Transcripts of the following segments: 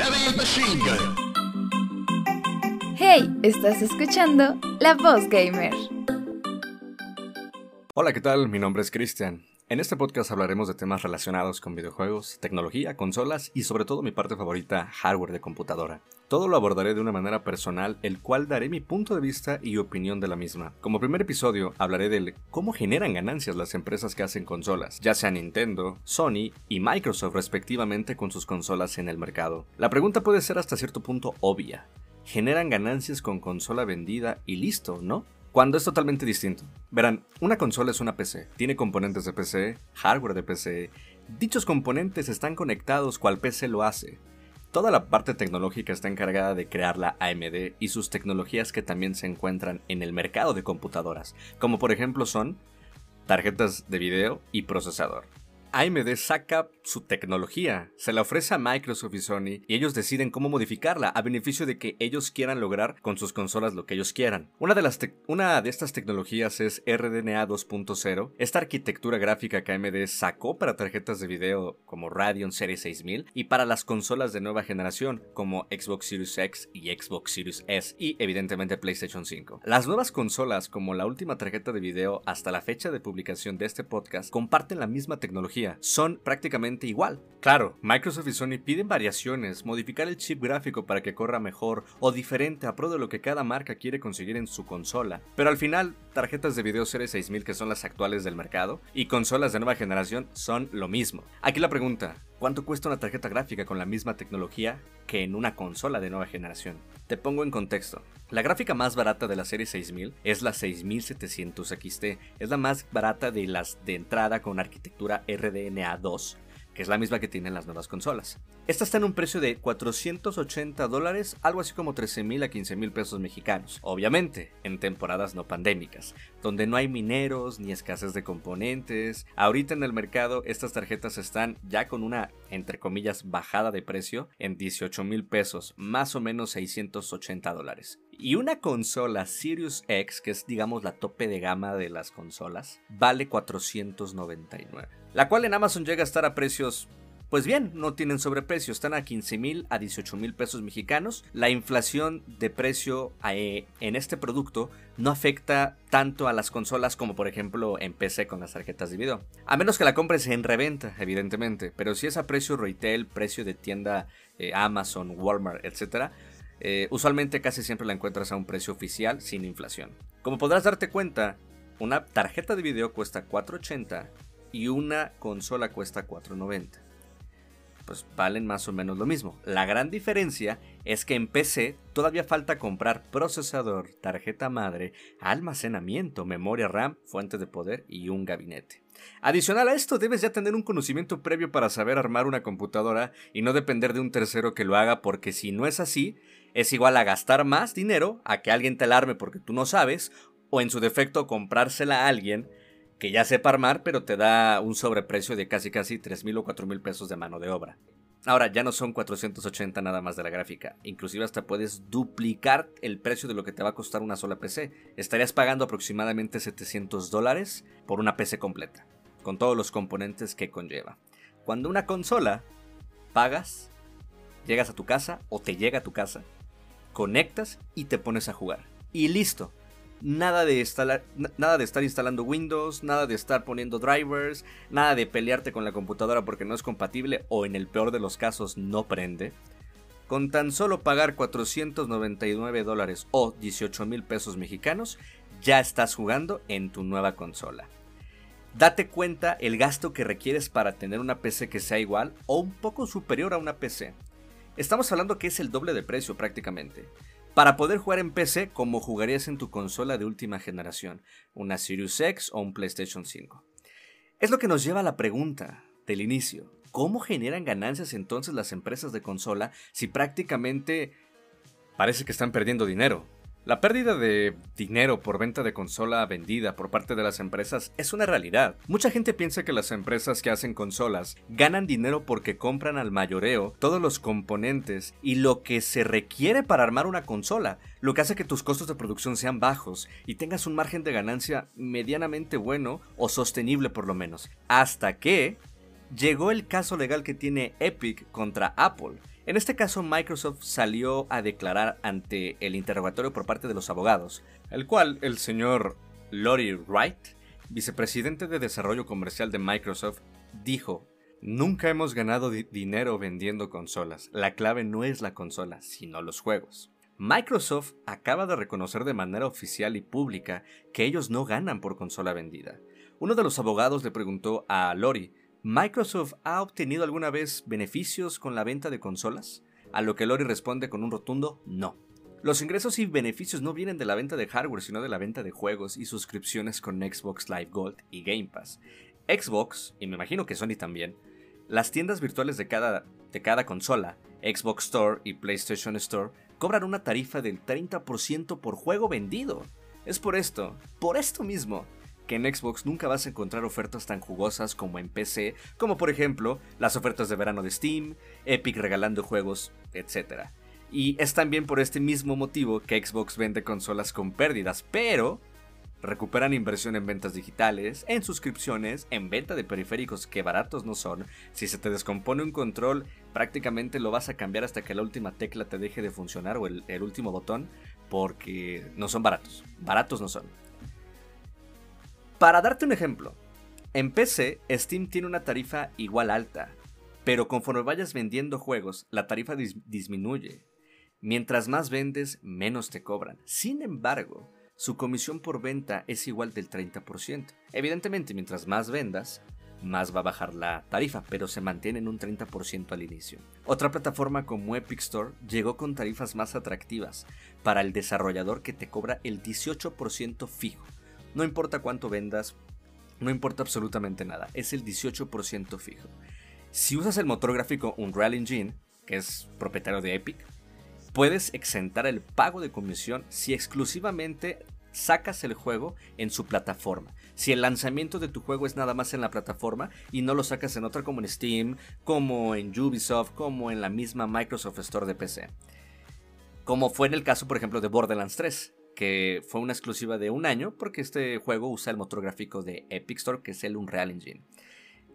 Heavy Machine Gun. Hey, estás escuchando La Voz Gamer. Hola, ¿qué tal? Mi nombre es Cristian. En este podcast hablaremos de temas relacionados con videojuegos, tecnología, consolas y sobre todo mi parte favorita, hardware de computadora. Todo lo abordaré de una manera personal, el cual daré mi punto de vista y opinión de la misma. Como primer episodio, hablaré del cómo generan ganancias las empresas que hacen consolas, ya sea Nintendo, Sony y Microsoft respectivamente con sus consolas en el mercado. La pregunta puede ser hasta cierto punto obvia. Generan ganancias con consola vendida y listo, ¿no? Cuando es totalmente distinto. Verán, una consola es una PC, tiene componentes de PC, hardware de PC. Dichos componentes están conectados cual PC lo hace. Toda la parte tecnológica está encargada de crear la AMD y sus tecnologías que también se encuentran en el mercado de computadoras, como por ejemplo son tarjetas de video y procesador. AMD saca su tecnología, se la ofrece a Microsoft y Sony y ellos deciden cómo modificarla a beneficio de que ellos quieran lograr con sus consolas lo que ellos quieran. Una de, las una de estas tecnologías es RDNA 2.0, esta arquitectura gráfica que AMD sacó para tarjetas de video como Radeon Series 6000 y para las consolas de nueva generación como Xbox Series X y Xbox Series S y evidentemente PlayStation 5. Las nuevas consolas como la última tarjeta de video hasta la fecha de publicación de este podcast comparten la misma tecnología son prácticamente igual. Claro, Microsoft y Sony piden variaciones, modificar el chip gráfico para que corra mejor o diferente a pro de lo que cada marca quiere conseguir en su consola. Pero al final, tarjetas de video Series 6000 que son las actuales del mercado y consolas de nueva generación son lo mismo. Aquí la pregunta, ¿Cuánto cuesta una tarjeta gráfica con la misma tecnología que en una consola de nueva generación? Te pongo en contexto. La gráfica más barata de la serie 6000 es la 6700 XT. Es la más barata de las de entrada con arquitectura RDNA 2 es la misma que tienen las nuevas consolas. Esta está en un precio de 480 dólares, algo así como 13 mil a 15 mil pesos mexicanos. Obviamente, en temporadas no pandémicas, donde no hay mineros ni escasez de componentes. Ahorita en el mercado estas tarjetas están ya con una, entre comillas, bajada de precio en 18 mil pesos, más o menos 680 dólares. Y una consola Sirius X, que es digamos la tope de gama de las consolas, vale 499. La cual en Amazon llega a estar a precios pues bien, no tienen sobreprecio, están a 15 mil a 18 mil pesos mexicanos. La inflación de precio eh, en este producto no afecta tanto a las consolas como por ejemplo en PC con las tarjetas de video. A menos que la compres en reventa, evidentemente, pero si es a precio retail, precio de tienda eh, Amazon, Walmart, etc., eh, usualmente casi siempre la encuentras a un precio oficial sin inflación. Como podrás darte cuenta, una tarjeta de video cuesta 480 y una consola cuesta 490. Pues valen más o menos lo mismo. La gran diferencia es que en PC todavía falta comprar procesador, tarjeta madre, almacenamiento, memoria RAM, fuente de poder y un gabinete. Adicional a esto, debes ya tener un conocimiento previo para saber armar una computadora y no depender de un tercero que lo haga porque si no es así, es igual a gastar más dinero, a que alguien te alarme porque tú no sabes, o en su defecto comprársela a alguien que ya sepa armar, pero te da un sobreprecio de casi casi 3 mil o 4 mil pesos de mano de obra. Ahora, ya no son 480 nada más de la gráfica, inclusive hasta puedes duplicar el precio de lo que te va a costar una sola PC. Estarías pagando aproximadamente 700 dólares por una PC completa, con todos los componentes que conlleva. Cuando una consola pagas, llegas a tu casa o te llega a tu casa, conectas y te pones a jugar. Y listo. Nada de, nada de estar instalando Windows, nada de estar poniendo drivers, nada de pelearte con la computadora porque no es compatible o en el peor de los casos no prende. Con tan solo pagar 499 dólares o 18 mil pesos mexicanos, ya estás jugando en tu nueva consola. Date cuenta el gasto que requieres para tener una PC que sea igual o un poco superior a una PC. Estamos hablando que es el doble de precio prácticamente. Para poder jugar en PC como jugarías en tu consola de última generación, una Series X o un PlayStation 5. Es lo que nos lleva a la pregunta del inicio. ¿Cómo generan ganancias entonces las empresas de consola si prácticamente parece que están perdiendo dinero? La pérdida de dinero por venta de consola vendida por parte de las empresas es una realidad. Mucha gente piensa que las empresas que hacen consolas ganan dinero porque compran al mayoreo todos los componentes y lo que se requiere para armar una consola, lo que hace que tus costos de producción sean bajos y tengas un margen de ganancia medianamente bueno o sostenible por lo menos. Hasta que llegó el caso legal que tiene Epic contra Apple En este caso, Microsoft salió a declarar ante el interrogatorio por parte de los abogados, el cual el señor Lori Wright, vicepresidente de desarrollo comercial de Microsoft, dijo, Nunca hemos ganado dinero vendiendo consolas. La clave no es la consola, sino los juegos. Microsoft acaba de reconocer de manera oficial y pública que ellos no ganan por consola vendida. Uno de los abogados le preguntó a Lori ¿Microsoft ha obtenido alguna vez beneficios con la venta de consolas? A lo que Lori responde con un rotundo no. Los ingresos y beneficios no vienen de la venta de hardware, sino de la venta de juegos y suscripciones con Xbox Live Gold y Game Pass. Xbox, y me imagino que Sony también, las tiendas virtuales de cada, de cada consola, Xbox Store y PlayStation Store, cobran una tarifa del 30% por juego vendido. Es por esto, por esto mismo, que en Xbox nunca vas a encontrar ofertas tan jugosas como en PC, como por ejemplo las ofertas de verano de Steam, Epic regalando juegos, etc. Y es también por este mismo motivo que Xbox vende consolas con pérdidas, pero recuperan inversión en ventas digitales, en suscripciones, en venta de periféricos que baratos no son. Si se te descompone un control, prácticamente lo vas a cambiar hasta que la última tecla te deje de funcionar o el, el último botón, porque no son baratos. Baratos no son. Para darte un ejemplo, en PC Steam tiene una tarifa igual alta, pero conforme vayas vendiendo juegos, la tarifa disminuye. Mientras más vendes, menos te cobran. Sin embargo, su comisión por venta es igual del 30%. Evidentemente, mientras más vendas, más va a bajar la tarifa, pero se mantiene en un 30% al inicio. Otra plataforma como Epic Store llegó con tarifas más atractivas para el desarrollador que te cobra el 18% fijo no importa cuánto vendas, no importa absolutamente nada, es el 18% fijo. Si usas el motor gráfico Unreal Engine, que es propietario de Epic, puedes exentar el pago de comisión si exclusivamente sacas el juego en su plataforma. Si el lanzamiento de tu juego es nada más en la plataforma y no lo sacas en otra como en Steam, como en Ubisoft, como en la misma Microsoft Store de PC. Como fue en el caso, por ejemplo, de Borderlands 3 que fue una exclusiva de un año porque este juego usa el motor gráfico de Epic Store, que es el Unreal Engine.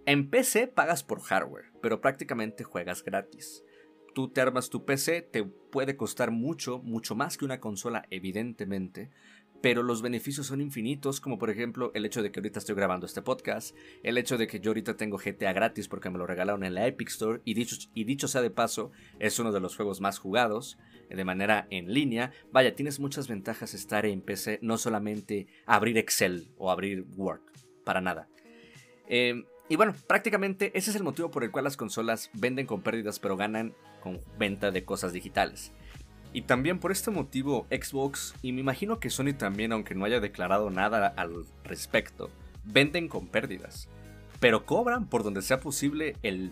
En PC pagas por hardware, pero prácticamente juegas gratis. Tú te armas tu PC, te puede costar mucho, mucho más que una consola, evidentemente, pero los beneficios son infinitos, como por ejemplo el hecho de que ahorita estoy grabando este podcast, el hecho de que yo ahorita tengo GTA gratis porque me lo regalaron en la Epic Store, y dicho, sea de paso, es uno de los juegos más jugados de manera en línea. Vaya, tienes muchas ventajas estar en PC, no solamente abrir Excel o abrir Word, para nada. Em, y bueno, prácticamente ese es el motivo por el cual las consolas venden con pérdidas pero ganan con venta de cosas digitales. Y también por este motivo Xbox, y me imagino que Sony también, aunque no haya declarado nada al respecto, venden con pérdidas. Pero cobran por donde sea posible el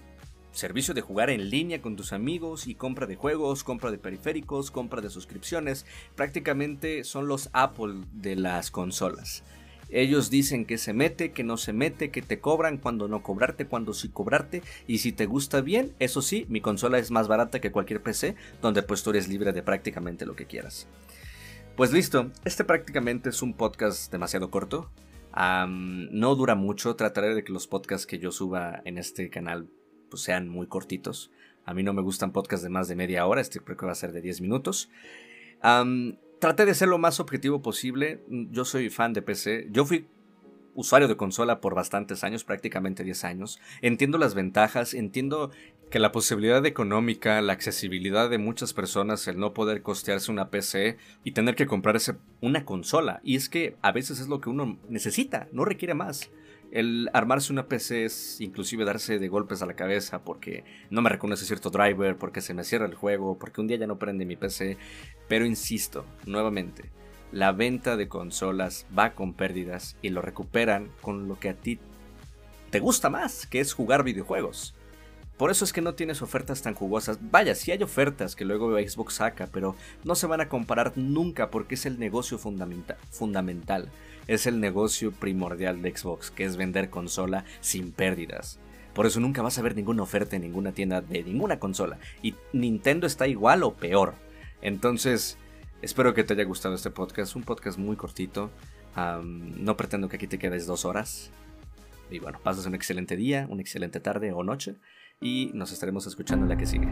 servicio de jugar en línea con tus amigos y compra de juegos, compra de periféricos, compra de suscripciones. Prácticamente son los Apple de las consolas. Ellos dicen que se mete, que no se mete, que te cobran, cuando no cobrarte, cuando sí cobrarte. Y si te gusta bien, eso sí, mi consola es más barata que cualquier PC, donde pues tú eres libre de prácticamente lo que quieras. Pues listo, este prácticamente es un podcast demasiado corto. no dura mucho, trataré de que los podcasts que yo suba en este canal pues, sean muy cortitos. A mí no me gustan podcasts de más de media hora, este creo que va a ser de 10 minutos. Traté de ser lo más objetivo posible. Yo soy fan de PC. Yo fui usuario de consola por bastantes años, prácticamente 10 años. Entiendo las ventajas, entiendo que la posibilidad económica, la accesibilidad de muchas personas, el no poder costearse una PC y tener que comprarse una consola. Y es que a veces es lo que uno necesita, no requiere más. El armarse una PC es inclusive darse de golpes a la cabeza porque no me reconoce cierto driver, porque se me cierra el juego, porque un día ya no prende mi PC. Pero insisto, nuevamente, la venta de consolas va con pérdidas y lo recuperan con lo que a ti te gusta más, que es jugar videojuegos. Por eso es que no tienes ofertas tan jugosas. Vaya, sí hay ofertas que luego Xbox saca, pero no se van a comparar nunca porque es el negocio fundamental. Es el negocio primordial de Xbox, que es vender consola sin pérdidas. Por eso nunca vas a ver ninguna oferta en ninguna tienda de ninguna consola. Y Nintendo está igual o peor. Entonces, espero que te haya gustado este podcast. Un podcast muy cortito. no pretendo que aquí te quedes dos horas. Y bueno, pases un excelente día, una excelente tarde o noche y nos estaremos escuchando en la que sigue.